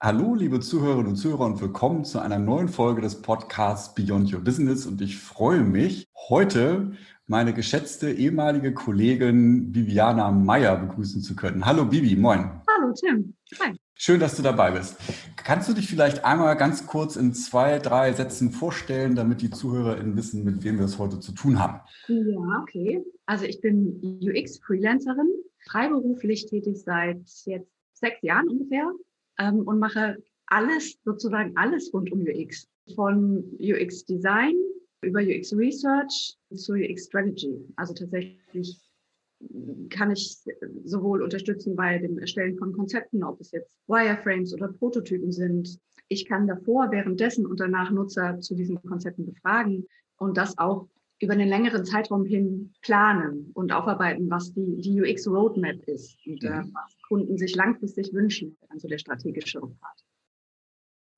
Hallo, liebe Zuhörerinnen und Zuhörer und willkommen zu einer neuen Folge des Podcasts Beyond Your Business. Und ich freue mich, heute meine geschätzte ehemalige Kollegin Viviana Meyer begrüßen zu können. Hallo Bibi, moin. Hallo Tim. Hi. Schön, dass du dabei bist. Kannst du dich vielleicht einmal ganz kurz in zwei, drei Sätzen vorstellen, damit die ZuhörerInnen wissen, mit wem wir es heute zu tun haben? Ja, okay. Also ich bin UX-Freelancerin, freiberuflich tätig seit jetzt sechs Jahren ungefähr ähm, und mache alles, sozusagen alles rund um UX. Von UX Design über UX Research zu UX Strategy. Also tatsächlich kann ich sowohl unterstützen bei dem Erstellen von Konzepten, ob es jetzt Wireframes oder Prototypen sind. Ich kann davor, währenddessen und danach Nutzer zu diesen Konzepten befragen und das auch über einen längeren Zeitraum hin planen und aufarbeiten, was die, die UX Roadmap ist und äh, mhm. was Kunden sich langfristig wünschen, also der strategische Part.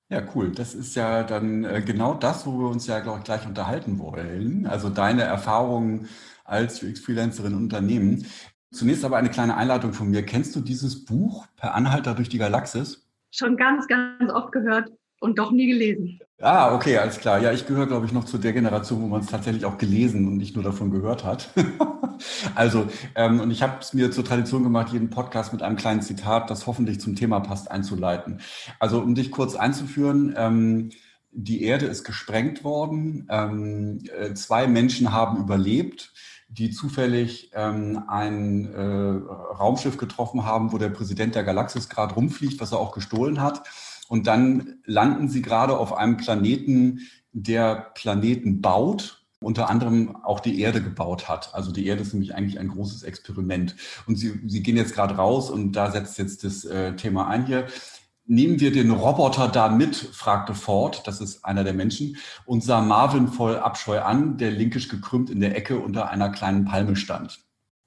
Ja, cool. Das ist ja dann äh, genau das, wo wir uns ja, glaube ich, gleich unterhalten wollen. Also deine Erfahrungen als UX-Freelancerin Unternehmen. Zunächst aber eine kleine Einladung von mir. Kennst du dieses Buch Per Anhalter durch die Galaxis? Schon ganz, ganz oft gehört und doch nie gelesen. Ah, okay, alles klar. Ja, ich gehöre, glaube ich, noch zu der Generation, wo man es tatsächlich auch gelesen und nicht nur davon gehört hat. also, ähm, und ich habe es mir zur Tradition gemacht, jeden Podcast mit einem kleinen Zitat, das hoffentlich zum Thema passt, einzuleiten. Also, um dich kurz einzuführen, ähm, die Erde ist gesprengt worden. Ähm, äh, zwei Menschen haben überlebt die zufällig ähm, ein äh, Raumschiff getroffen haben, wo der Präsident der Galaxis gerade rumfliegt, was er auch gestohlen hat. Und dann landen sie gerade auf einem Planeten, der Planeten baut, unter anderem auch die Erde gebaut hat. Also die Erde ist nämlich eigentlich ein großes Experiment. Und sie, sie gehen jetzt gerade raus und da setzt jetzt das äh, Thema ein hier. Nehmen wir den Roboter da mit, fragte Ford, das ist einer der Menschen, und sah Marvin voll Abscheu an, der linkisch gekrümmt in der Ecke unter einer kleinen Palme stand.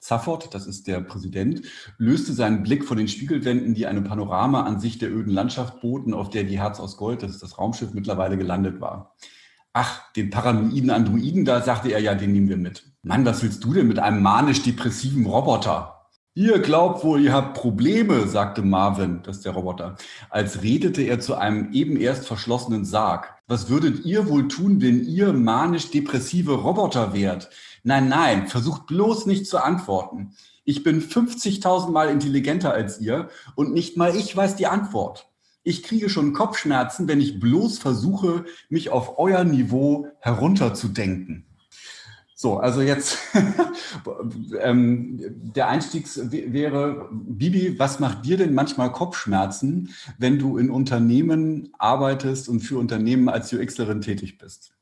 Zafford, das ist der Präsident, löste seinen Blick von den Spiegelwänden, die eine Panoramaansicht der öden Landschaft boten, auf der die Herz aus Gold, das ist das Raumschiff, mittlerweile gelandet war. Ach, den paranoiden Androiden, da sagte er ja, den nehmen wir mit. Mann, was willst du denn mit einem manisch-depressiven Roboter? Ihr glaubt wohl, ihr habt Probleme, sagte Marvin, das ist der Roboter, als redete er zu einem eben erst verschlossenen Sarg. Was würdet ihr wohl tun, wenn ihr manisch-depressive Roboter wärt? Nein, nein, versucht bloß nicht zu antworten. Ich bin 50.000 Mal intelligenter als ihr und nicht mal ich weiß die Antwort. Ich kriege schon Kopfschmerzen, wenn ich bloß versuche, mich auf euer Niveau herunterzudenken. So, also jetzt ähm, der Einstieg wäre, Bibi, was macht dir denn manchmal Kopfschmerzen, wenn du in Unternehmen arbeitest und für Unternehmen als UXlerin tätig bist?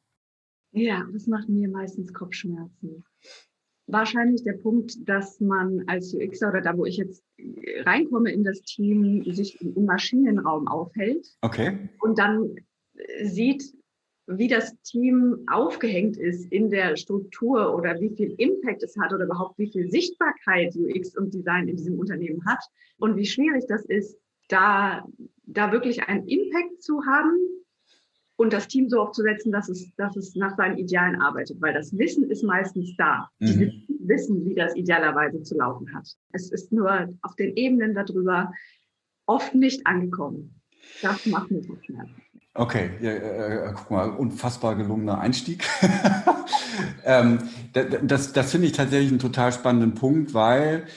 Ja, das macht mir meistens Kopfschmerzen. Wahrscheinlich der Punkt, dass man als UXer oder da, wo ich jetzt reinkomme in das Team, sich im Maschinenraum aufhält. Okay. Und dann sieht, wie das Team aufgehängt ist in der Struktur oder wie viel Impact es hat oder überhaupt wie viel Sichtbarkeit UX und Design in diesem Unternehmen hat und wie schwierig das ist, da, da wirklich einen Impact zu haben und das Team so aufzusetzen, dass es, dass es nach seinen Idealen arbeitet, weil das Wissen ist meistens da. Mhm. Die wissen, wie das idealerweise zu laufen hat. Es ist nur auf den Ebenen darüber oft nicht angekommen. Das macht mir Kopfschmerzen. Okay, ja, äh, äh, guck mal, unfassbar gelungener Einstieg. ähm, das das finde ich tatsächlich einen total spannenden Punkt, weil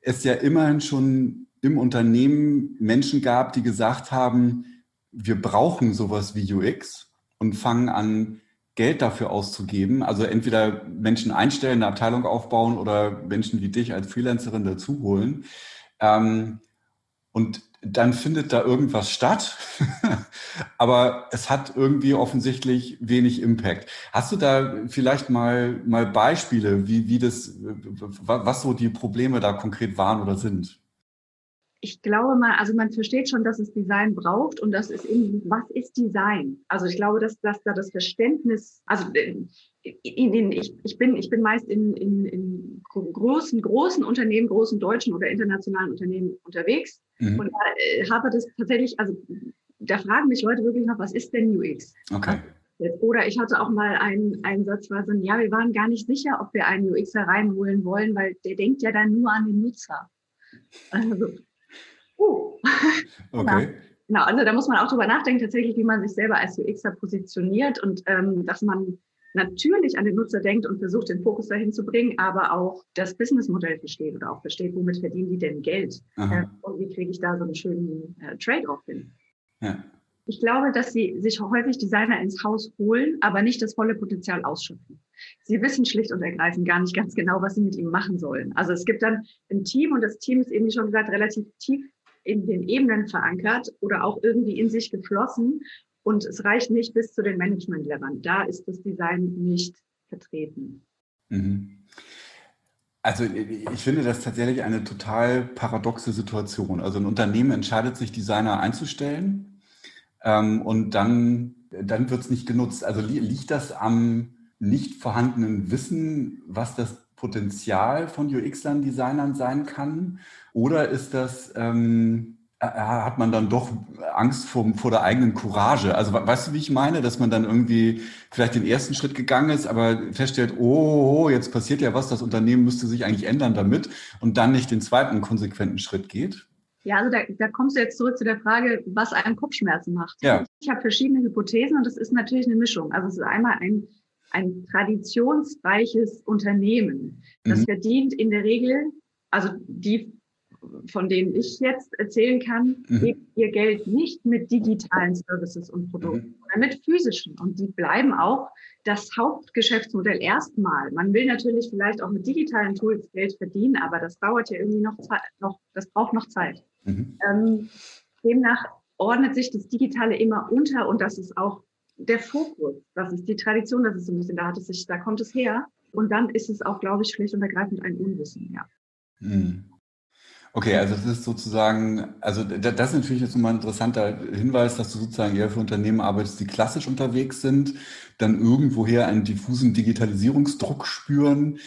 es ja immerhin schon im Unternehmen Menschen gab, die gesagt haben, wir brauchen sowas wie UX und fangen an, Geld dafür auszugeben. Also entweder Menschen einstellen, eine Abteilung aufbauen oder Menschen wie dich als Freelancerin dazu holen. Ähm, und dann findet da irgendwas statt, aber es hat irgendwie offensichtlich wenig Impact. Hast du da vielleicht mal, mal Beispiele, wie, wie das, was so die Probleme da konkret waren oder sind? Ich glaube mal, also man versteht schon, dass es Design braucht und das ist eben, was ist Design? Also ich glaube, dass, dass da das Verständnis, also äh, in, in, ich, ich, bin, ich bin meist in, in, in großen, großen Unternehmen, großen deutschen oder internationalen Unternehmen unterwegs mhm. und äh, habe das tatsächlich, also da fragen mich Leute wirklich noch, was ist denn UX? Okay. Oder ich hatte auch mal einen, einen Satz, war so, ja, wir waren gar nicht sicher, ob wir einen UXer reinholen wollen, weil der denkt ja dann nur an den Nutzer. Also, Uh. Okay. Genau, also da muss man auch drüber nachdenken, tatsächlich, wie man sich selber als UXer positioniert und ähm, dass man natürlich an den Nutzer denkt und versucht, den Fokus dahin zu bringen, aber auch das Businessmodell versteht oder auch versteht, womit verdienen die denn Geld äh, und wie kriege ich da so einen schönen äh, Trade-off hin. Ja. Ich glaube, dass sie sich häufig Designer ins Haus holen, aber nicht das volle Potenzial ausschöpfen. Sie wissen schlicht und ergreifend gar nicht ganz genau, was sie mit ihm machen sollen. Also es gibt dann ein Team und das Team ist eben, wie schon gesagt, relativ tief in den Ebenen verankert oder auch irgendwie in sich geflossen. Und es reicht nicht bis zu den Management-Levern. Da ist das Design nicht vertreten. Mhm. Also ich finde das tatsächlich eine total paradoxe Situation. Also ein Unternehmen entscheidet sich, Designer einzustellen ähm, und dann, dann wird es nicht genutzt. Also li liegt das am nicht vorhandenen Wissen, was das Potenzial von UX-Lern, Designern sein kann? Oder ist das, ähm, äh, hat man dann doch Angst vor, vor der eigenen Courage? Also weißt du, wie ich meine, dass man dann irgendwie vielleicht den ersten Schritt gegangen ist, aber feststellt, oh, jetzt passiert ja was, das Unternehmen müsste sich eigentlich ändern damit und dann nicht den zweiten konsequenten Schritt geht? Ja, also da, da kommst du jetzt zurück zu der Frage, was einem Kopfschmerzen macht. Ja. Ich habe verschiedene Hypothesen und das ist natürlich eine Mischung. Also es ist einmal ein, ein traditionsreiches Unternehmen. Das mhm. verdient in der Regel, also die, von denen ich jetzt erzählen kann, mhm. ihr Geld nicht mit digitalen Services und Produkten, mhm. sondern mit physischen. Und die bleiben auch das Hauptgeschäftsmodell erstmal. Man will natürlich vielleicht auch mit digitalen Tools Geld verdienen, aber das dauert ja irgendwie noch, noch das braucht noch Zeit. Mhm. Ähm, demnach ordnet sich das Digitale immer unter und das ist auch der Fokus. Das ist die Tradition, das ist so ein bisschen, da hat es sich, da kommt es her. Und dann ist es auch, glaube ich, schlicht und ergreifend ein Unwissen, ja. Mhm. Okay, also das ist sozusagen, also das ist natürlich jetzt nochmal ein interessanter Hinweis, dass du sozusagen eher für Unternehmen arbeitest, die klassisch unterwegs sind, dann irgendwoher einen diffusen Digitalisierungsdruck spüren,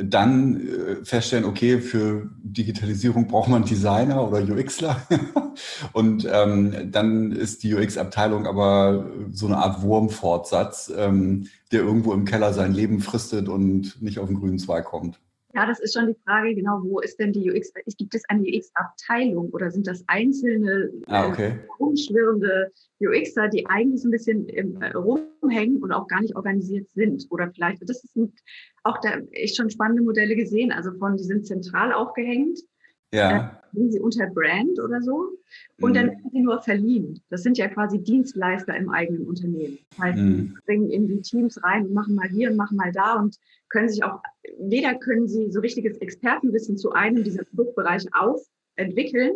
dann äh, feststellen, okay, für Digitalisierung braucht man Designer oder UXler und ähm, dann ist die UX-Abteilung aber so eine Art Wurmfortsatz, ähm, der irgendwo im Keller sein Leben fristet und nicht auf den grünen Zweig kommt. Ja, das ist schon die Frage, genau, wo ist denn die UX? Gibt es eine UX-Abteilung oder sind das einzelne ah, okay. äh, rumschwirrende UXer, die eigentlich so ein bisschen im, äh, rumhängen und auch gar nicht organisiert sind? Oder vielleicht, das ist auch da echt schon spannende Modelle gesehen, also von, die sind zentral aufgehängt ja. Äh, sie unter Brand oder so. Und mhm. dann werden sie nur verliehen. Das sind ja quasi Dienstleister im eigenen Unternehmen. Das heißt, mhm. bringen in die Teams rein und machen mal hier und machen mal da und können sich auch, weder können sie so richtiges Expertenwissen zu einem dieser Produktbereiche aufentwickeln,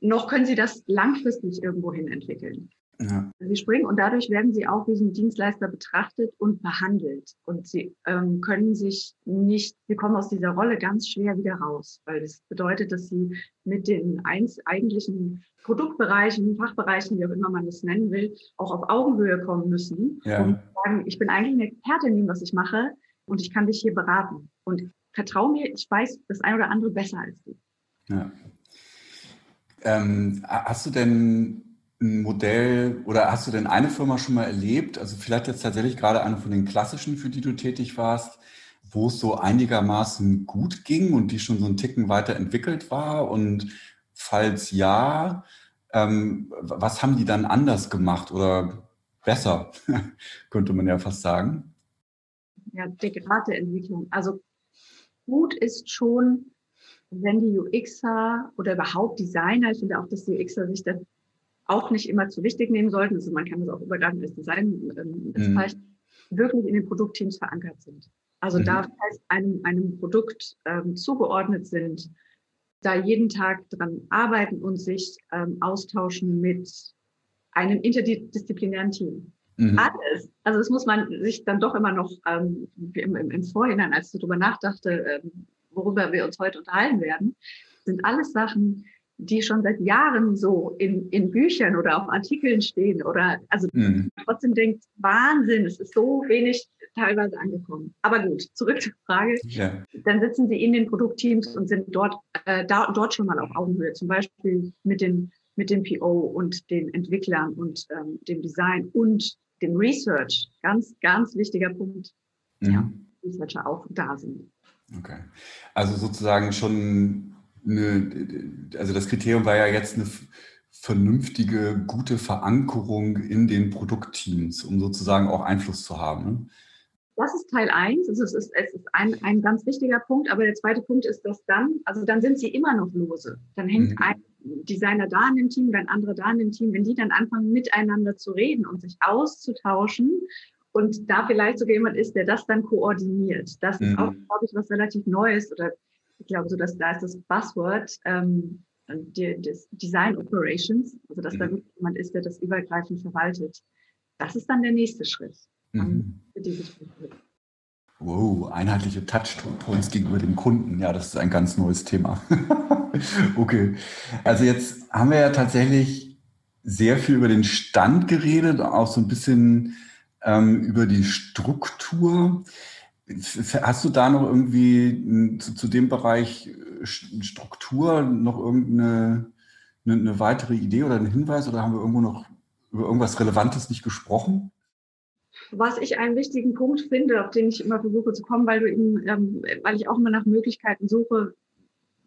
noch können sie das langfristig irgendwo hin entwickeln. Ja. Sie springen und dadurch werden sie auch wie ein Dienstleister betrachtet und behandelt. Und sie ähm, können sich nicht, sie kommen aus dieser Rolle ganz schwer wieder raus, weil das bedeutet, dass sie mit den eins, eigentlichen Produktbereichen, Fachbereichen, wie auch immer man das nennen will, auch auf Augenhöhe kommen müssen ja. und sagen, ich bin eigentlich eine Expertin in dem, was ich mache und ich kann dich hier beraten. Und vertrau mir, ich weiß das ein oder andere besser als du. Ja. Ähm, hast du denn ein Modell oder hast du denn eine Firma schon mal erlebt, also vielleicht jetzt tatsächlich gerade eine von den klassischen, für die du tätig warst, wo es so einigermaßen gut ging und die schon so einen Ticken weiterentwickelt war? Und falls ja, ähm, was haben die dann anders gemacht oder besser, könnte man ja fast sagen? Ja, degrate Entwicklung. Also gut ist schon, wenn die UXer oder überhaupt Designer, ich finde auch, dass die UXer sich dann auch nicht immer zu wichtig nehmen sollten, also man kann das auch übergreifend als Design ähm, bezeichnen, mhm. wirklich in den Produktteams verankert sind. Also mhm. da fest einem, einem Produkt ähm, zugeordnet sind, da jeden Tag dran arbeiten und sich ähm, austauschen mit einem interdisziplinären Team. Mhm. Alles. Also das muss man sich dann doch immer noch ähm, im, im, im Vorhinein, als ich darüber nachdachte, ähm, worüber wir uns heute unterhalten werden, sind alles Sachen, die schon seit Jahren so in, in Büchern oder auf Artikeln stehen oder also mhm. trotzdem denkt, Wahnsinn, es ist so wenig teilweise angekommen. Aber gut, zurück zur Frage. Ja. Dann sitzen sie in den Produktteams und sind dort, äh, da, dort schon mal auf Augenhöhe, zum Beispiel mit dem, mit dem PO und den Entwicklern und ähm, dem Design und dem Research. Ganz, ganz wichtiger Punkt. Mhm. Ja, Researcher auch da sind. Okay. Also sozusagen schon eine, also das Kriterium war ja jetzt eine vernünftige, gute Verankerung in den Produktteams, um sozusagen auch Einfluss zu haben. Ne? Das ist Teil eins. Also es ist, es ist ein, ein ganz wichtiger Punkt. Aber der zweite Punkt ist, dass dann, also dann sind sie immer noch lose. Dann hängt mhm. ein Designer da in dem Team, dann andere da in dem Team. Wenn die dann anfangen, miteinander zu reden und sich auszutauschen und da vielleicht sogar jemand ist, der das dann koordiniert. Das mhm. ist auch, glaube ich, was relativ Neues oder ich glaube so, dass da ist das Buzzword, ähm, die, das Design Operations, also dass mhm. da wirklich jemand ist, der das übergreifend verwaltet. Das ist dann der nächste Schritt. Mhm. Wow, einheitliche Touchpoints gegenüber dem Kunden. Ja, das ist ein ganz neues Thema. okay. Also jetzt haben wir ja tatsächlich sehr viel über den Stand geredet, auch so ein bisschen ähm, über die Struktur. Hast du da noch irgendwie zu, zu dem Bereich äh, Struktur noch irgendeine eine, eine weitere Idee oder einen Hinweis oder haben wir irgendwo noch über irgendwas Relevantes nicht gesprochen? Was ich einen wichtigen Punkt finde, auf den ich immer versuche zu kommen, weil du eben, ähm, weil ich auch immer nach Möglichkeiten suche,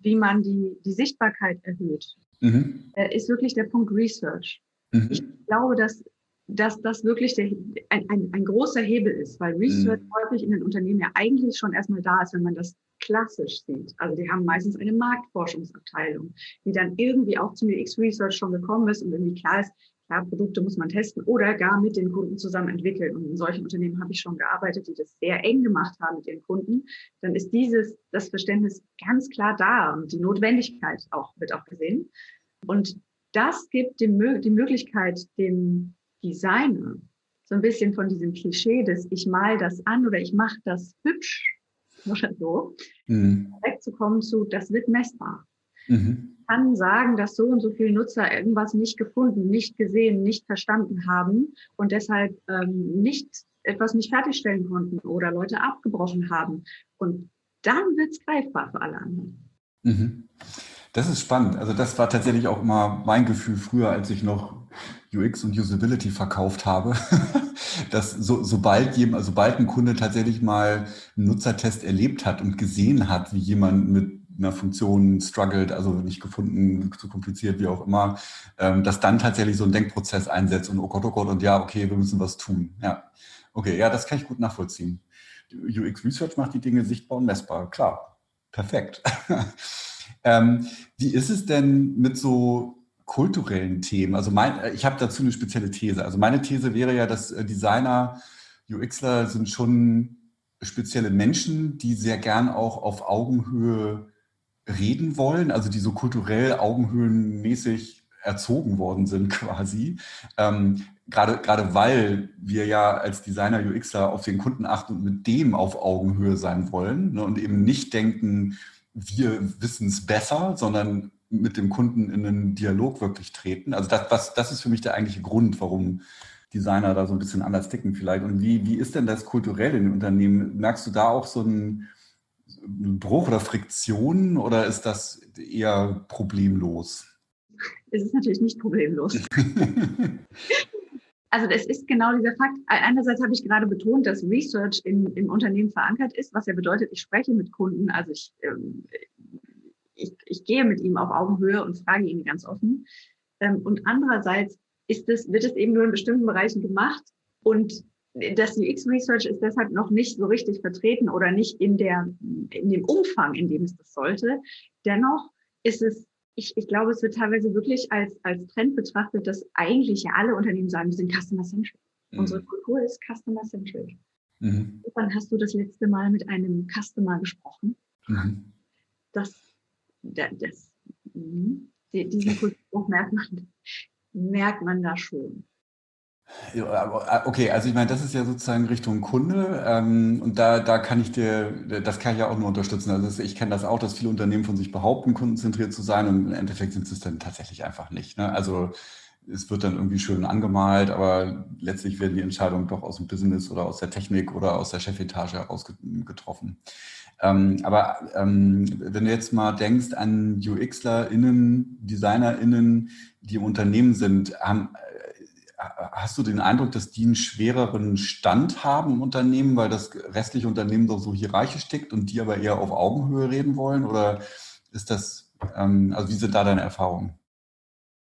wie man die, die Sichtbarkeit erhöht, mhm. äh, ist wirklich der Punkt Research. Mhm. Ich glaube, dass, dass das wirklich der, ein, ein, ein großer Hebel ist, weil Research mhm. häufig in den Unternehmen ja eigentlich schon erstmal da ist, wenn man das klassisch sieht. Also die haben meistens eine Marktforschungsabteilung, die dann irgendwie auch zum UX Research schon gekommen ist und irgendwie klar ist, ja, Produkte muss man testen oder gar mit den Kunden zusammen entwickeln. Und in solchen Unternehmen habe ich schon gearbeitet, die das sehr eng gemacht haben mit ihren Kunden. Dann ist dieses, das Verständnis ganz klar da und die Notwendigkeit auch, wird auch gesehen. Und das gibt dem, die Möglichkeit, dem Designer so ein bisschen von diesem Klischee des ich mal das an oder ich mache das hübsch oder so, mhm. wegzukommen zu, das wird messbar. Mhm kann sagen, dass so und so viele Nutzer irgendwas nicht gefunden, nicht gesehen, nicht verstanden haben und deshalb ähm, nicht etwas nicht fertigstellen konnten oder Leute abgebrochen haben. Und dann wird es greifbar für alle anderen. Mhm. Das ist spannend. Also das war tatsächlich auch immer mein Gefühl früher, als ich noch UX und Usability verkauft habe, dass so, sobald, jemand, sobald ein Kunde tatsächlich mal einen Nutzertest erlebt hat und gesehen hat, wie jemand mit einer Funktion struggelt, also nicht gefunden, zu kompliziert, wie auch immer, ähm, dass dann tatsächlich so ein Denkprozess einsetzt und oh Gott, oh Gott, und ja, okay, wir müssen was tun. Ja, okay, ja, das kann ich gut nachvollziehen. UX Research macht die Dinge sichtbar und messbar, klar, perfekt. ähm, wie ist es denn mit so kulturellen Themen? Also mein, ich habe dazu eine spezielle These. Also meine These wäre ja, dass äh, Designer, UXler sind schon spezielle Menschen, die sehr gern auch auf Augenhöhe reden wollen, also die so kulturell augenhöhenmäßig erzogen worden sind quasi. Ähm, gerade, gerade weil wir ja als Designer UXler auf den Kunden achten und mit dem auf Augenhöhe sein wollen ne, und eben nicht denken, wir wissen es besser, sondern mit dem Kunden in einen Dialog wirklich treten. Also das, was, das ist für mich der eigentliche Grund, warum Designer da so ein bisschen anders ticken vielleicht. Und wie, wie ist denn das kulturell in den Unternehmen? Merkst du da auch so ein, Bruch oder Friktion oder ist das eher problemlos? Es ist natürlich nicht problemlos. also das ist genau dieser Fakt. Einerseits habe ich gerade betont, dass Research in, im Unternehmen verankert ist, was ja bedeutet, ich spreche mit Kunden, also ich, ähm, ich, ich gehe mit ihm auf Augenhöhe und frage ihn ganz offen. Ähm, und andererseits ist es, wird es eben nur in bestimmten Bereichen gemacht und das UX-Research ist deshalb noch nicht so richtig vertreten oder nicht in, der, in dem Umfang, in dem es das sollte. Dennoch ist es, ich, ich glaube, es wird teilweise wirklich als, als Trend betrachtet, dass eigentlich ja alle Unternehmen sagen, wir sind Customer-Centric. Mhm. Unsere Kultur ist Customer-Centric. Mhm. Wann hast du das letzte Mal mit einem Customer gesprochen? Mhm. Das, das, das mhm. diesen Kultur merkt man, merkt man da schon. Okay, also ich meine, das ist ja sozusagen Richtung Kunde ähm, und da, da kann ich dir, das kann ich ja auch nur unterstützen. Also ich kenne das auch, dass viele Unternehmen von sich behaupten, kundenzentriert zu sein und im Endeffekt sind sie es dann tatsächlich einfach nicht. Ne? Also es wird dann irgendwie schön angemalt, aber letztlich werden die Entscheidungen doch aus dem Business oder aus der Technik oder aus der Chefetage heraus getroffen. Ähm, aber ähm, wenn du jetzt mal denkst an UXlerInnen, DesignerInnen, die im Unternehmen sind, haben, hast du den Eindruck, dass die einen schwereren Stand haben im Unternehmen, weil das restliche Unternehmen doch so hierarchisch tickt und die aber eher auf Augenhöhe reden wollen? Oder ist das, ähm, also wie sind da deine Erfahrungen?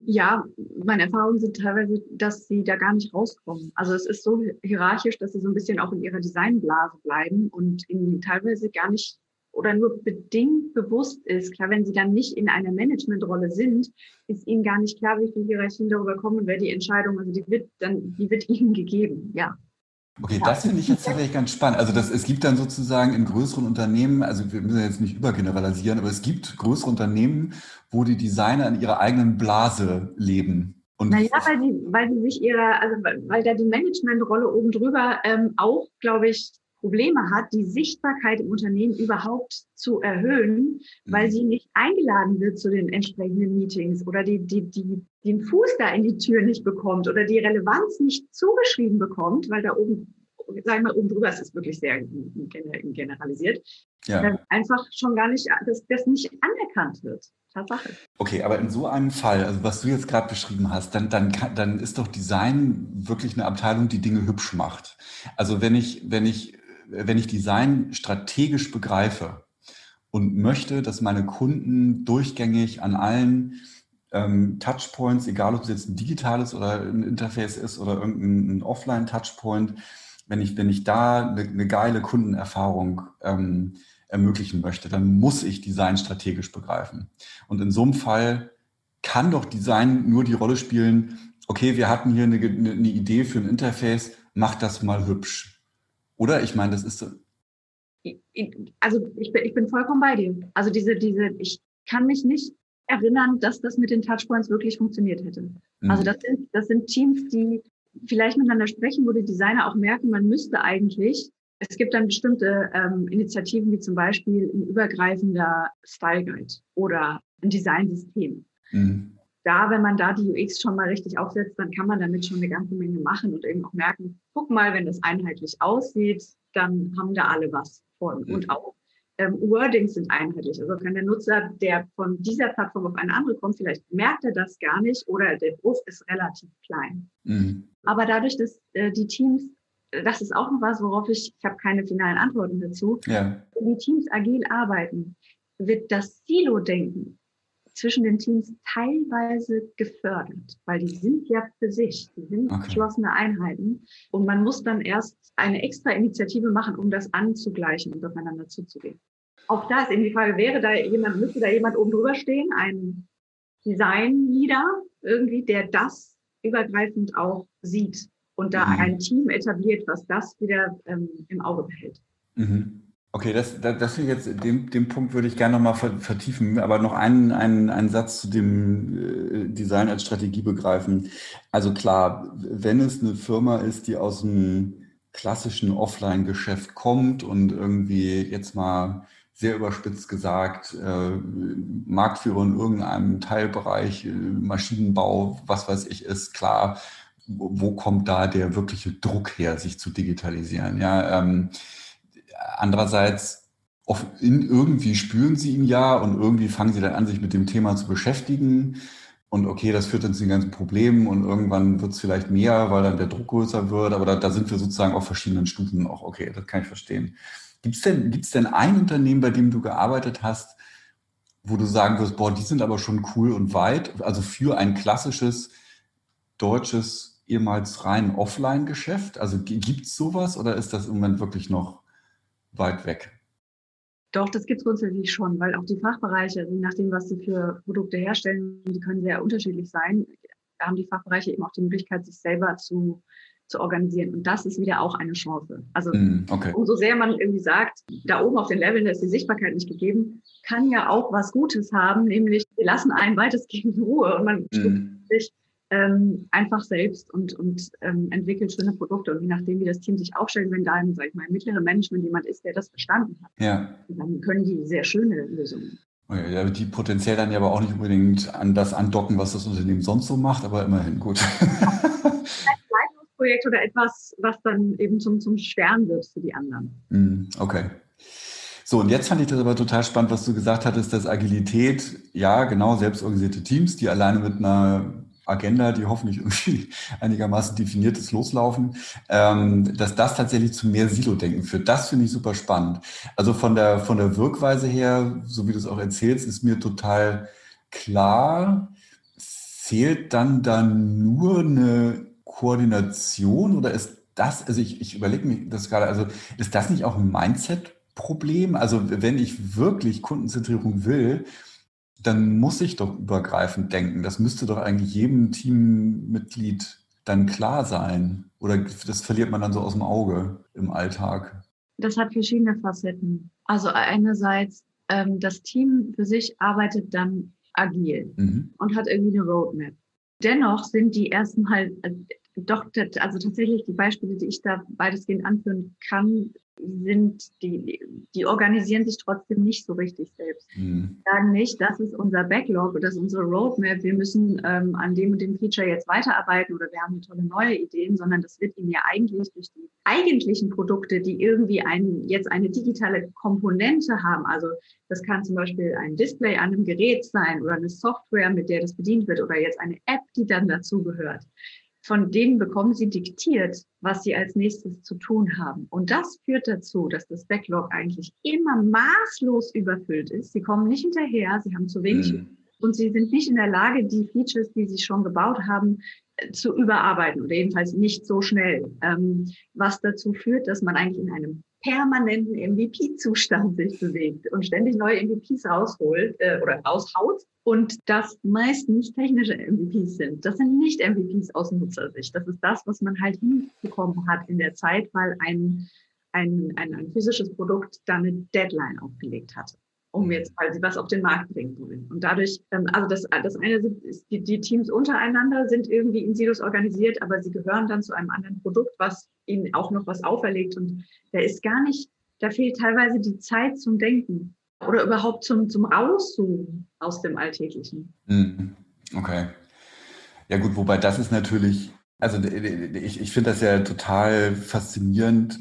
Ja, meine Erfahrungen sind teilweise, dass sie da gar nicht rauskommen. Also es ist so hierarchisch, dass sie so ein bisschen auch in ihrer Designblase bleiben und ihnen teilweise gar nicht oder nur bedingt bewusst ist. Klar, wenn sie dann nicht in einer Managementrolle sind, ist ihnen gar nicht klar, wie viel Hierarchien darüber kommen, wer die Entscheidung, also die wird dann, die wird ihnen gegeben, ja. Okay, das finde ich jetzt tatsächlich ganz spannend. Also das, es gibt dann sozusagen in größeren Unternehmen, also wir müssen jetzt nicht übergeneralisieren, aber es gibt größere Unternehmen, wo die Designer in ihrer eigenen Blase leben. Und naja, weil die, weil die sich ihrer, also weil da die Managementrolle oben drüber ähm, auch, glaube ich, Probleme hat, die Sichtbarkeit im Unternehmen überhaupt zu erhöhen, weil mhm. sie nicht eingeladen wird zu den entsprechenden Meetings oder die, die, die, den Fuß da in die Tür nicht bekommt oder die Relevanz nicht zugeschrieben bekommt, weil da oben, sagen wir mal, oben drüber ist es wirklich sehr generalisiert, ja. einfach schon gar nicht, dass das nicht anerkannt wird. Tatsache. Okay, aber in so einem Fall, also was du jetzt gerade beschrieben hast, dann, dann, dann ist doch Design wirklich eine Abteilung, die Dinge hübsch macht. Also wenn ich, wenn ich wenn ich Design strategisch begreife und möchte, dass meine Kunden durchgängig an allen ähm, Touchpoints, egal ob es jetzt ein digitales oder ein Interface ist oder irgendein Offline-Touchpoint, wenn ich, wenn ich da eine, eine geile Kundenerfahrung ähm, ermöglichen möchte, dann muss ich Design strategisch begreifen. Und in so einem Fall kann doch Design nur die Rolle spielen, okay, wir hatten hier eine, eine Idee für ein Interface, mach das mal hübsch. Oder? Ich meine, das ist so. Also ich bin, ich bin vollkommen bei dir. Also diese, diese, ich kann mich nicht erinnern, dass das mit den Touchpoints wirklich funktioniert hätte. Mhm. Also das sind, das sind Teams, die vielleicht miteinander sprechen, wo die Designer auch merken, man müsste eigentlich, es gibt dann bestimmte ähm, Initiativen, wie zum Beispiel ein übergreifender Style Guide oder ein Designsystem. Mhm da, wenn man da die UX schon mal richtig aufsetzt, dann kann man damit schon eine ganze Menge machen und eben auch merken, guck mal, wenn das einheitlich aussieht, dann haben da alle was von. Mhm. Und auch ähm, Wordings sind einheitlich. Also kann der Nutzer, der von dieser Plattform auf eine andere kommt, vielleicht merkt er das gar nicht oder der Beruf ist relativ klein. Mhm. Aber dadurch, dass äh, die Teams, das ist auch noch was, worauf ich, ich habe keine finalen Antworten dazu, ja. wenn die Teams agil arbeiten, wird das Silo-Denken zwischen den Teams teilweise gefördert, weil die sind ja für sich, die sind okay. geschlossene Einheiten und man muss dann erst eine extra Initiative machen, um das anzugleichen und aufeinander zuzugehen. Auch da ist eben die Frage, wäre da jemand, müsste da jemand oben drüber stehen, ein Design-Leader irgendwie, der das übergreifend auch sieht und da mhm. ein Team etabliert, was das wieder ähm, im Auge behält. Mhm. Okay, das, das, das jetzt, den, den Punkt würde ich gerne nochmal vertiefen, aber noch einen, einen, einen Satz zu dem äh, Design als Strategie begreifen. Also klar, wenn es eine Firma ist, die aus dem klassischen Offline-Geschäft kommt und irgendwie jetzt mal sehr überspitzt gesagt, äh, Marktführer in irgendeinem Teilbereich, äh, Maschinenbau, was weiß ich, ist klar, wo, wo kommt da der wirkliche Druck her, sich zu digitalisieren? Ja, ähm, Andererseits, irgendwie spüren sie ihn ja und irgendwie fangen sie dann an, sich mit dem Thema zu beschäftigen. Und okay, das führt dann zu den ganzen Problemen und irgendwann wird es vielleicht mehr, weil dann der Druck größer wird. Aber da, da sind wir sozusagen auf verschiedenen Stufen auch. Okay, das kann ich verstehen. Gibt es denn, gibt's denn ein Unternehmen, bei dem du gearbeitet hast, wo du sagen wirst, boah, die sind aber schon cool und weit, also für ein klassisches deutsches, ehemals rein Offline-Geschäft? Also gibt es sowas oder ist das im Moment wirklich noch weit weg. Doch, das gibt es grundsätzlich schon, weil auch die Fachbereiche, je nachdem, was sie für Produkte herstellen, die können sehr unterschiedlich sein. Da haben die Fachbereiche eben auch die Möglichkeit, sich selber zu, zu organisieren. Und das ist wieder auch eine Chance. Also mm, okay. umso sehr man irgendwie sagt, da oben auf den Leveln ist die Sichtbarkeit nicht gegeben, kann ja auch was Gutes haben, nämlich wir lassen einen weitestgehend in Ruhe und man mm. sich ähm, einfach selbst und, und ähm, entwickelt schöne Produkte. Und je nachdem, wie das Team sich aufstellt, wenn da im, sag ich mal, im mittleren Management jemand ist, der das verstanden hat, ja. dann können die sehr schöne Lösungen. Okay, ja, die potenziell dann ja aber auch nicht unbedingt an das andocken, was das Unternehmen sonst so macht, aber immerhin gut. Ein Projekt oder etwas, was dann eben zum, zum Schweren wird für die anderen. Mm, okay. So, und jetzt fand ich das aber total spannend, was du gesagt hattest, dass Agilität, ja, genau, selbstorganisierte Teams, die alleine mit einer Agenda, die hoffentlich irgendwie einigermaßen definiert ist, loslaufen, ähm, dass das tatsächlich zu mehr Silo-Denken führt. Das finde ich super spannend. Also von der, von der Wirkweise her, so wie du es auch erzählst, ist mir total klar. Fehlt dann dann nur eine Koordination oder ist das, also ich, ich überlege mir das gerade, also ist das nicht auch ein Mindset-Problem? Also wenn ich wirklich Kundenzentrierung will, dann muss ich doch übergreifend denken. Das müsste doch eigentlich jedem Teammitglied dann klar sein. Oder das verliert man dann so aus dem Auge im Alltag? Das hat verschiedene Facetten. Also einerseits, ähm, das Team für sich arbeitet dann agil mhm. und hat irgendwie eine Roadmap. Dennoch sind die ersten halt, doch, also tatsächlich die Beispiele, die ich da weitestgehend anführen kann, sind, die, die organisieren sich trotzdem nicht so richtig selbst. Mhm. sagen nicht, das ist unser Backlog, das ist unsere Roadmap, wir müssen ähm, an dem und dem Feature jetzt weiterarbeiten oder wir haben tolle neue Ideen, sondern das wird ihnen ja eigentlich durch die eigentlichen Produkte, die irgendwie ein, jetzt eine digitale Komponente haben, also das kann zum Beispiel ein Display an einem Gerät sein oder eine Software, mit der das bedient wird oder jetzt eine App, die dann dazu gehört von denen bekommen sie diktiert, was sie als nächstes zu tun haben. Und das führt dazu, dass das Backlog eigentlich immer maßlos überfüllt ist. Sie kommen nicht hinterher, sie haben zu wenig mhm. und sie sind nicht in der Lage, die Features, die sie schon gebaut haben, äh, zu überarbeiten oder jedenfalls nicht so schnell, ähm, was dazu führt, dass man eigentlich in einem permanenten MVP-Zustand sich bewegt und ständig neue MVPs rausholt äh, oder raushaut und das meistens technische MVPs sind. Das sind nicht MVPs aus Nutzersicht. Das ist das, was man halt hinbekommen hat in der Zeit, weil ein, ein, ein, ein physisches Produkt da eine Deadline aufgelegt hatte um jetzt, sie was auf den Markt bringen wollen. Und dadurch, ähm, also das, das eine ist, die, die Teams untereinander sind irgendwie in Silos organisiert, aber sie gehören dann zu einem anderen Produkt, was ihnen auch noch was auferlegt. Und da ist gar nicht, da fehlt teilweise die Zeit zum Denken oder überhaupt zum, zum Rauszoomen aus dem Alltäglichen. Mhm. Okay. Ja gut, wobei das ist natürlich, also ich, ich finde das ja total faszinierend,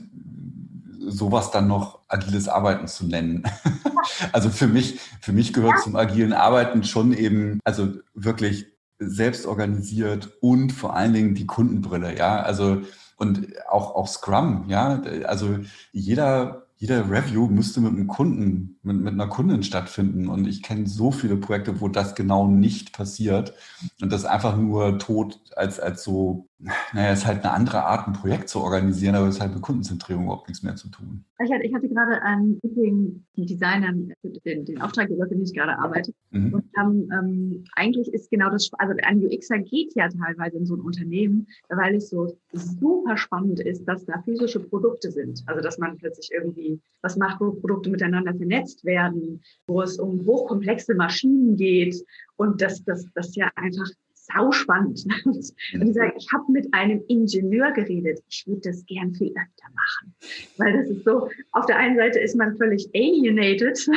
sowas dann noch agiles Arbeiten zu nennen. also für mich, für mich gehört zum agilen Arbeiten schon eben, also wirklich selbst organisiert und vor allen Dingen die Kundenbrille, ja. Also und auch, auch Scrum, ja. Also jeder jeder Review müsste mit einem Kunden, mit, mit einer Kundin stattfinden. Und ich kenne so viele Projekte, wo das genau nicht passiert. Und das einfach nur tot als, als so, naja, es ist halt eine andere Art, ein Projekt zu organisieren, aber es ist halt mit Kundenzentrierung überhaupt nichts mehr zu tun. Ich hatte, ich hatte gerade einen Meeting mit Designern, den, den Auftraggeber, für den ich gerade arbeite. Mhm. Und ähm, ähm, eigentlich ist genau das, also ein UXer geht ja teilweise in so ein Unternehmen, weil es so super spannend ist, dass da physische Produkte sind. Also dass man plötzlich irgendwie was macht, wo Produkte miteinander vernetzt werden, wo es um hochkomplexe Maschinen geht und das, das, das ja einfach sauspannend. Und ich sage, ich habe mit einem Ingenieur geredet. Ich würde das gern viel öfter machen. Weil das ist so, auf der einen Seite ist man völlig alienated. so,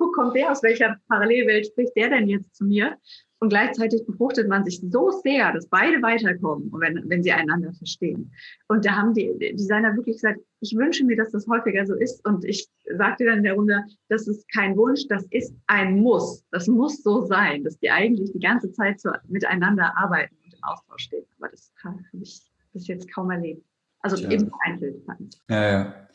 wo kommt der, aus welcher Parallelwelt spricht der denn jetzt zu mir? Und gleichzeitig befruchtet man sich so sehr, dass beide weiterkommen, wenn, wenn sie einander verstehen. Und da haben die Designer wirklich gesagt, ich wünsche mir, dass das häufiger so ist. Und ich sagte dann in der Runde, das ist kein Wunsch, das ist ein Muss. Das muss so sein, dass die eigentlich die ganze Zeit so miteinander arbeiten und im Austausch stehen. Aber das habe ich bis jetzt kaum erlebt. Also ja. eben vereinzelt. Ja, ja.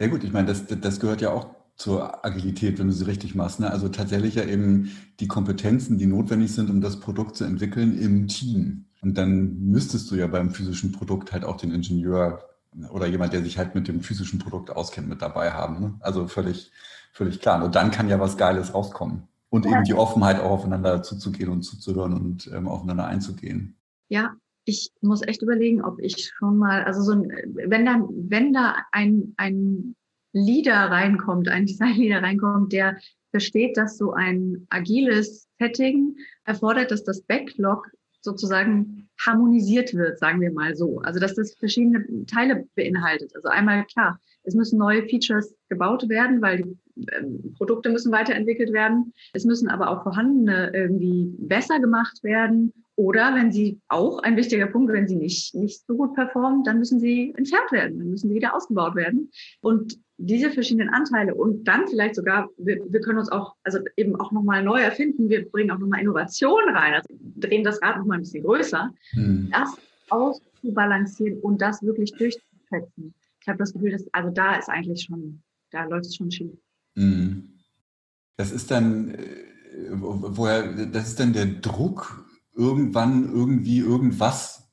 Ja gut, ich meine, das, das gehört ja auch zur Agilität, wenn du sie richtig machst. Ne? Also tatsächlich ja eben die Kompetenzen, die notwendig sind, um das Produkt zu entwickeln im Team. Und dann müsstest du ja beim physischen Produkt halt auch den Ingenieur oder jemand, der sich halt mit dem physischen Produkt auskennt, mit dabei haben. Ne? Also völlig, völlig klar. Und dann kann ja was Geiles rauskommen. Und eben die Offenheit auch aufeinander zuzugehen und zuzuhören und ähm, aufeinander einzugehen. Ja, ich muss echt überlegen, ob ich schon mal, also so ein, wenn da, wenn da ein, ein Leader reinkommt, ein Design-Leader reinkommt, der versteht, dass so ein agiles Setting erfordert, dass das Backlog sozusagen harmonisiert wird, sagen wir mal so. Also dass das verschiedene Teile beinhaltet. Also einmal klar, es müssen neue Features gebaut werden, weil die ähm, Produkte müssen weiterentwickelt werden. Es müssen aber auch vorhandene irgendwie besser gemacht werden. Oder wenn sie auch ein wichtiger Punkt, wenn sie nicht, nicht so gut performen, dann müssen sie entfernt werden, dann müssen sie wieder ausgebaut werden. Und diese verschiedenen Anteile und dann vielleicht sogar, wir, wir können uns auch, also eben auch nochmal neu erfinden, wir bringen auch nochmal Innovation rein, also drehen das Rad nochmal ein bisschen größer, mhm. das auszubalancieren und das wirklich durchzusetzen. Ich habe das Gefühl, dass, also da ist eigentlich schon, da läuft es schon schief. Mhm. Das ist dann, äh, woher, das ist dann der Druck irgendwann irgendwie irgendwas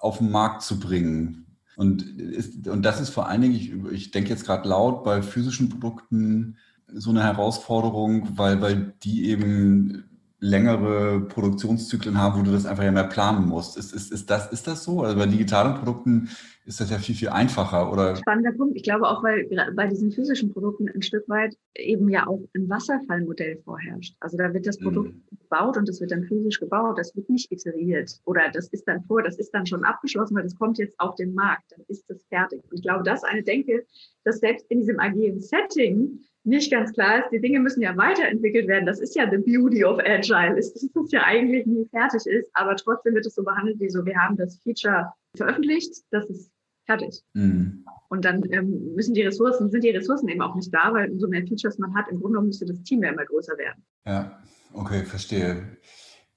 auf den Markt zu bringen. Und, ist, und das ist vor allen Dingen, ich, ich denke jetzt gerade laut, bei physischen Produkten so eine Herausforderung, weil, weil die eben längere Produktionszyklen haben, wo du das einfach ja mehr planen musst. Ist, ist, ist, das, ist das so? Also bei digitalen Produkten ist das ja viel, viel einfacher, oder? Spannender Punkt. Ich glaube auch, weil bei diesen physischen Produkten ein Stück weit eben ja auch ein Wasserfallmodell vorherrscht. Also da wird das mhm. Produkt mhm. gebaut und es wird dann physisch gebaut. Das wird nicht iteriert oder das ist dann vor, das ist dann schon abgeschlossen, weil das kommt jetzt auf den Markt. Dann ist das fertig. Und ich glaube, das ist eine Denke, dass selbst in diesem agilen Setting nicht ganz klar ist, die Dinge müssen ja weiterentwickelt werden. Das ist ja the beauty of Agile, ist, dass es ja eigentlich nie fertig ist, aber trotzdem wird es so behandelt wie so, wir haben das Feature veröffentlicht, das ist fertig. Mhm. Und dann ähm, müssen die Ressourcen, sind die Ressourcen eben auch nicht da, weil umso mehr Features man hat, im Grunde genommen müsste das Team ja immer größer werden. Ja, okay, verstehe.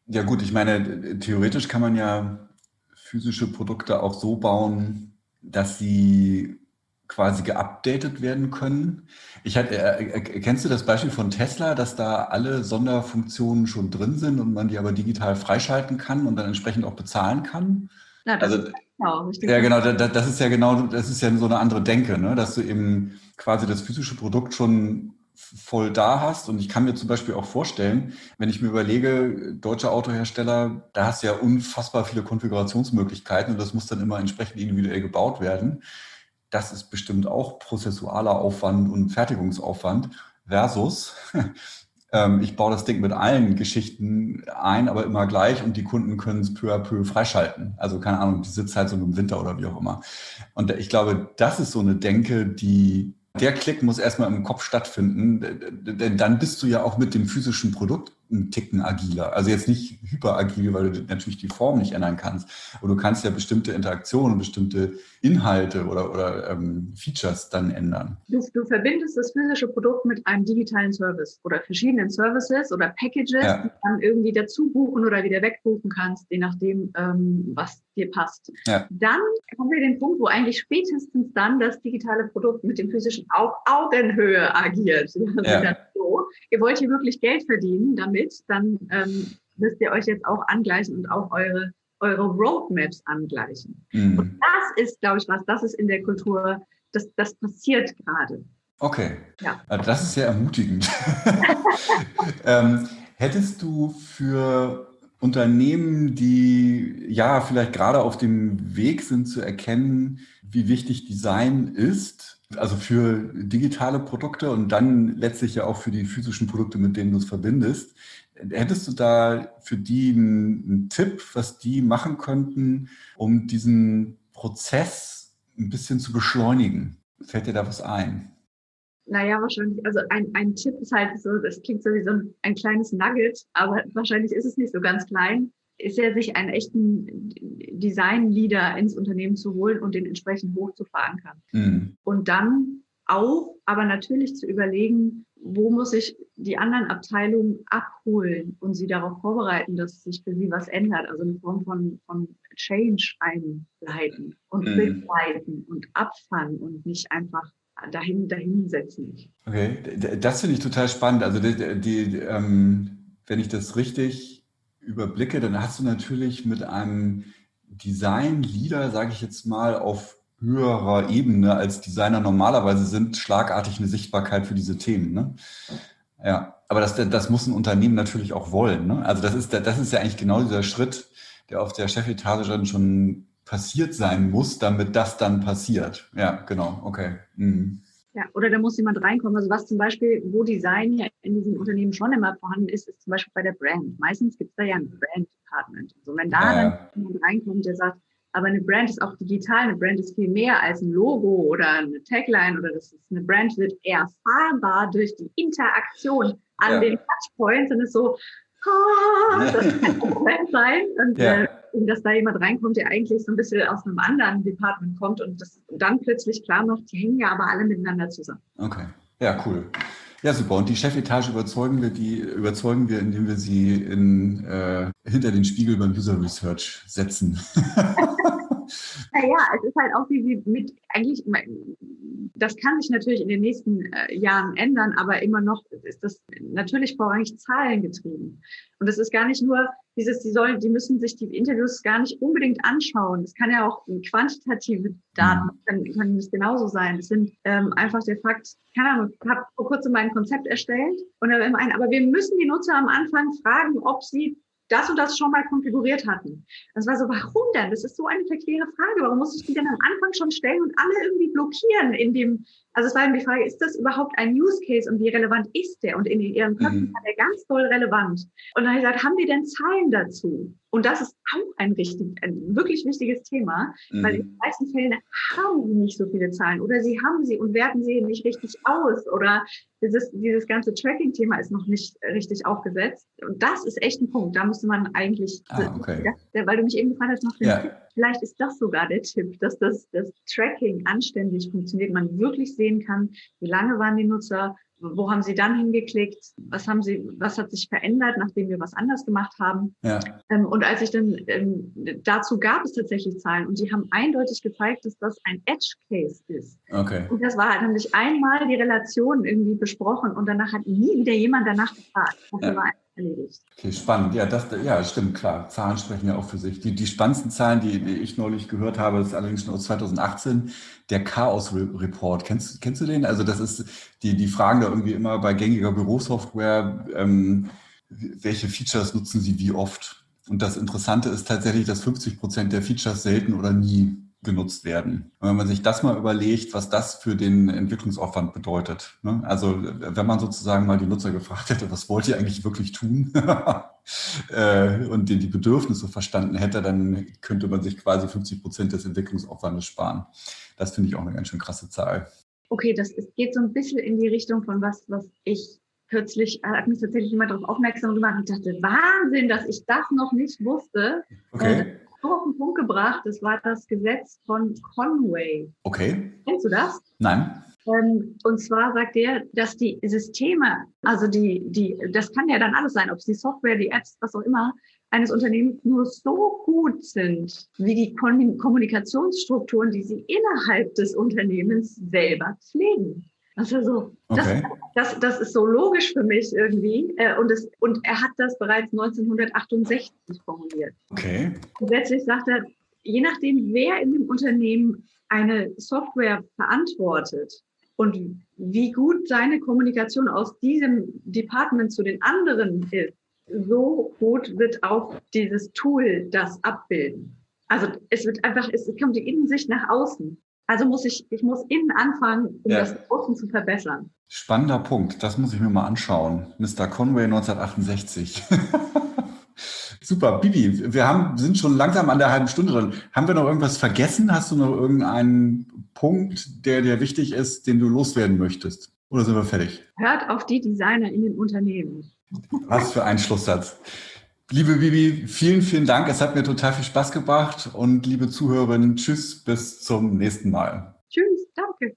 Ja gut, ich meine, theoretisch kann man ja physische Produkte auch so bauen, dass sie quasi geupdatet werden können. Ich hatte, äh, äh, kennst du das Beispiel von Tesla, dass da alle Sonderfunktionen schon drin sind und man die aber digital freischalten kann und dann entsprechend auch bezahlen kann? Ja, das also, ist genau, ja, genau, das, das ist ja genau, das ist ja so eine andere Denke, ne? dass du eben quasi das physische Produkt schon voll da hast. Und ich kann mir zum Beispiel auch vorstellen, wenn ich mir überlege, deutsche Autohersteller, da hast du ja unfassbar viele Konfigurationsmöglichkeiten und das muss dann immer entsprechend individuell gebaut werden das ist bestimmt auch prozessualer Aufwand und Fertigungsaufwand versus ähm, ich baue das Ding mit allen Geschichten ein, aber immer gleich und die Kunden können es peu à peu freischalten. Also keine Ahnung, die Sitzheizung im Winter oder wie auch immer. Und ich glaube, das ist so eine Denke, die der Klick muss erstmal im Kopf stattfinden, denn dann bist du ja auch mit dem physischen Produkt einen Ticken agiler. Also jetzt nicht hyperagil, weil du natürlich die Form nicht ändern kannst. Aber du kannst ja bestimmte Interaktionen, bestimmte Inhalte oder, oder ähm, Features dann ändern. Du, du, verbindest das physische Produkt mit einem digitalen Service oder verschiedenen Services oder Packages, ja. die du dann irgendwie dazu buchen oder wieder wegbuchen kannst, je nachdem, ähm, was dir passt. Ja. Dann haben wir den Punkt, wo eigentlich spätestens dann das digitale Produkt mit dem physischen auf Augenhöhe agiert. Ja. so. Ihr wollt hier wirklich Geld verdienen damit mit, dann ähm, müsst ihr euch jetzt auch angleichen und auch eure, eure Roadmaps angleichen. Mhm. Und das ist, glaube ich, was, das ist in der Kultur, das, das passiert gerade. Okay. Ja. Also das ist sehr ermutigend. ähm, hättest du für Unternehmen, die ja vielleicht gerade auf dem Weg sind zu erkennen, wie wichtig Design ist, also für digitale Produkte und dann letztlich ja auch für die physischen Produkte, mit denen du es verbindest. Hättest du da für die einen, Tipp, was die machen könnten, um diesen Prozess ein bisschen zu beschleunigen? Fällt dir da was ein? Naja, wahrscheinlich, also ein, ein Tipp ist halt so, das klingt so wie so ein, ein kleines Nugget, aber wahrscheinlich ist es nicht so ganz klein ist ja, sich einen echten Design-Leader ins Unternehmen zu holen und den entsprechend hoch zu verankern. Mhm. Und dann auch, aber natürlich zu überlegen, wo muss ich die anderen Abteilungen abholen und sie darauf vorbereiten, dass sich für sie was ändert. Also eine Form von, von Change einleiten und mhm. begleiten und abfangen und nicht einfach dahin, dahin setzen. Okay, das finde ich total spannend. Also die, die ähm, wenn ich das richtig überblicke, dann hast du natürlich mit einem Design-Leader, sage ich jetzt mal, auf höherer Ebene als Designer normalerweise sind, schlagartig eine Sichtbarkeit für diese Themen. Ne? Ja, aber das, das muss ein Unternehmen natürlich auch wollen. Ne? Also das ist, das ist ja eigentlich genau dieser Schritt, der auf der Chefetage dann schon passiert sein muss, damit das dann passiert. Ja, genau, okay. Mhm. Ja, oder da muss jemand reinkommen. Also was zum Beispiel, wo Design ja in diesem Unternehmen schon immer vorhanden ist, ist zum Beispiel bei der Brand. Meistens gibt es da ja ein Brand-Department. Also wenn da ja. dann jemand reinkommt, der sagt, aber eine Brand ist auch digital, eine Brand ist viel mehr als ein Logo oder eine Tagline oder das ist eine Brand wird erfahrbar durch die Interaktion an ja. den Touchpoints und ist so, das kann sein. Und ja. äh, dass da jemand reinkommt, der eigentlich so ein bisschen aus einem anderen Department kommt und das dann plötzlich klar macht, die hängen ja aber alle miteinander zusammen. Okay, ja, cool. Ja, super. Und die Chefetage überzeugen wir, die überzeugen wir, indem wir sie in, äh, hinter den Spiegel beim User Research setzen. naja, es ist halt auch wie sie mit eigentlich das kann sich natürlich in den nächsten äh, Jahren ändern, aber immer noch ist das natürlich vorrangig zahlengetrieben. Und es ist gar nicht nur dieses, die sollen, die müssen sich die Interviews gar nicht unbedingt anschauen. Es kann ja auch quantitative Daten mhm. können, können das genauso sein. Es sind ähm, einfach der Fakt, keine Ahnung, ich habe vor kurzem mein Konzept erstellt und da immer ein, aber wir müssen die Nutzer am Anfang fragen, ob sie das und das schon mal konfiguriert hatten. Das war so, warum denn? Das ist so eine verquere Frage. Warum muss ich die denn am Anfang schon stellen und alle irgendwie blockieren in dem, also es war eben die Frage, ist das überhaupt ein Use Case und wie relevant ist der? Und in ihren Köpfen mhm. war der ganz doll relevant. Und dann habe ich gesagt, haben die denn Zahlen dazu? Und das ist auch ein richtig, ein wirklich wichtiges Thema, mhm. weil in den meisten Fällen haben sie nicht so viele Zahlen oder sie haben sie und werten sie nicht richtig aus oder dieses, dieses ganze Tracking-Thema ist noch nicht richtig aufgesetzt. Und das ist echt ein Punkt. Da müsste man eigentlich, ah, okay. weil du mich eben gefragt hast, noch ja. Vielleicht ist das sogar der Tipp, dass das, das Tracking anständig funktioniert, man wirklich sehen kann, wie lange waren die Nutzer, wo haben Sie dann hingeklickt? Was haben Sie, was hat sich verändert, nachdem wir was anders gemacht haben? Ja. Ähm, und als ich dann ähm, dazu gab es tatsächlich Zahlen und die haben eindeutig gezeigt, dass das ein Edge Case ist. Okay. Und das war halt nämlich einmal die Relation irgendwie besprochen und danach hat nie wieder jemand danach gefragt. Das ja. war erledigt. Okay, spannend. Ja, das, ja, stimmt, klar. Zahlen sprechen ja auch für sich. Die, die spannendsten Zahlen, die, die ich neulich gehört habe, ist allerdings schon aus 2018, der Chaos-Report. Kennst, kennst du den? Also das ist, die, die fragen da irgendwie immer bei gängiger Bürosoftware, ähm, welche Features nutzen sie wie oft? Und das Interessante ist tatsächlich, dass 50 Prozent der Features selten oder nie genutzt werden. Und wenn man sich das mal überlegt, was das für den Entwicklungsaufwand bedeutet. Ne? Also wenn man sozusagen mal die Nutzer gefragt hätte, was wollt ihr eigentlich wirklich tun? Äh, und die, die Bedürfnisse verstanden hätte, dann könnte man sich quasi 50 Prozent des Entwicklungsaufwandes sparen. Das finde ich auch eine ganz schön krasse Zahl. Okay, das ist, geht so ein bisschen in die Richtung von was, was ich kürzlich, äh, hat mich tatsächlich jemand darauf aufmerksam gemacht und dachte, Wahnsinn, dass ich das noch nicht wusste. Okay. So auf den Punkt gebracht. Das war das Gesetz von Conway. Okay. Kennst du das? Nein. Ähm, und zwar sagt er, dass die Systeme, also die, die, das kann ja dann alles sein, ob es die Software, die Apps, was auch immer, eines Unternehmens nur so gut sind, wie die Kommunikationsstrukturen, die sie innerhalb des Unternehmens selber pflegen. Also so, okay. das, das, das ist so logisch für mich irgendwie. Äh, und, es, und er hat das bereits 1968 formuliert. Okay. Grundsätzlich sagt er, je nachdem, wer in dem Unternehmen eine Software verantwortet und wie gut seine Kommunikation aus diesem Department zu den anderen ist, so gut wird auch dieses Tool das abbilden. Also es wird einfach, es kommt die Innensicht nach außen. Also muss ich, ich muss innen anfangen, um ja. das Außen zu verbessern. Spannender Punkt. Das muss ich mir mal anschauen. Mr. Conway 1968. Super, Bibi, wir haben, sind schon langsam an der halben Stunde drin. Haben wir noch irgendwas vergessen? Hast du noch irgendeinen Punkt, der dir wichtig ist, den du loswerden möchtest? Oder sind wir fertig? Hört auf die Designer in den Unternehmen. Was für ein Schlusssatz. Liebe Bibi, vielen, vielen Dank. Es hat mir total viel Spaß gebracht. Und liebe Zuhörerinnen, tschüss, bis zum nächsten Mal. Tschüss, danke.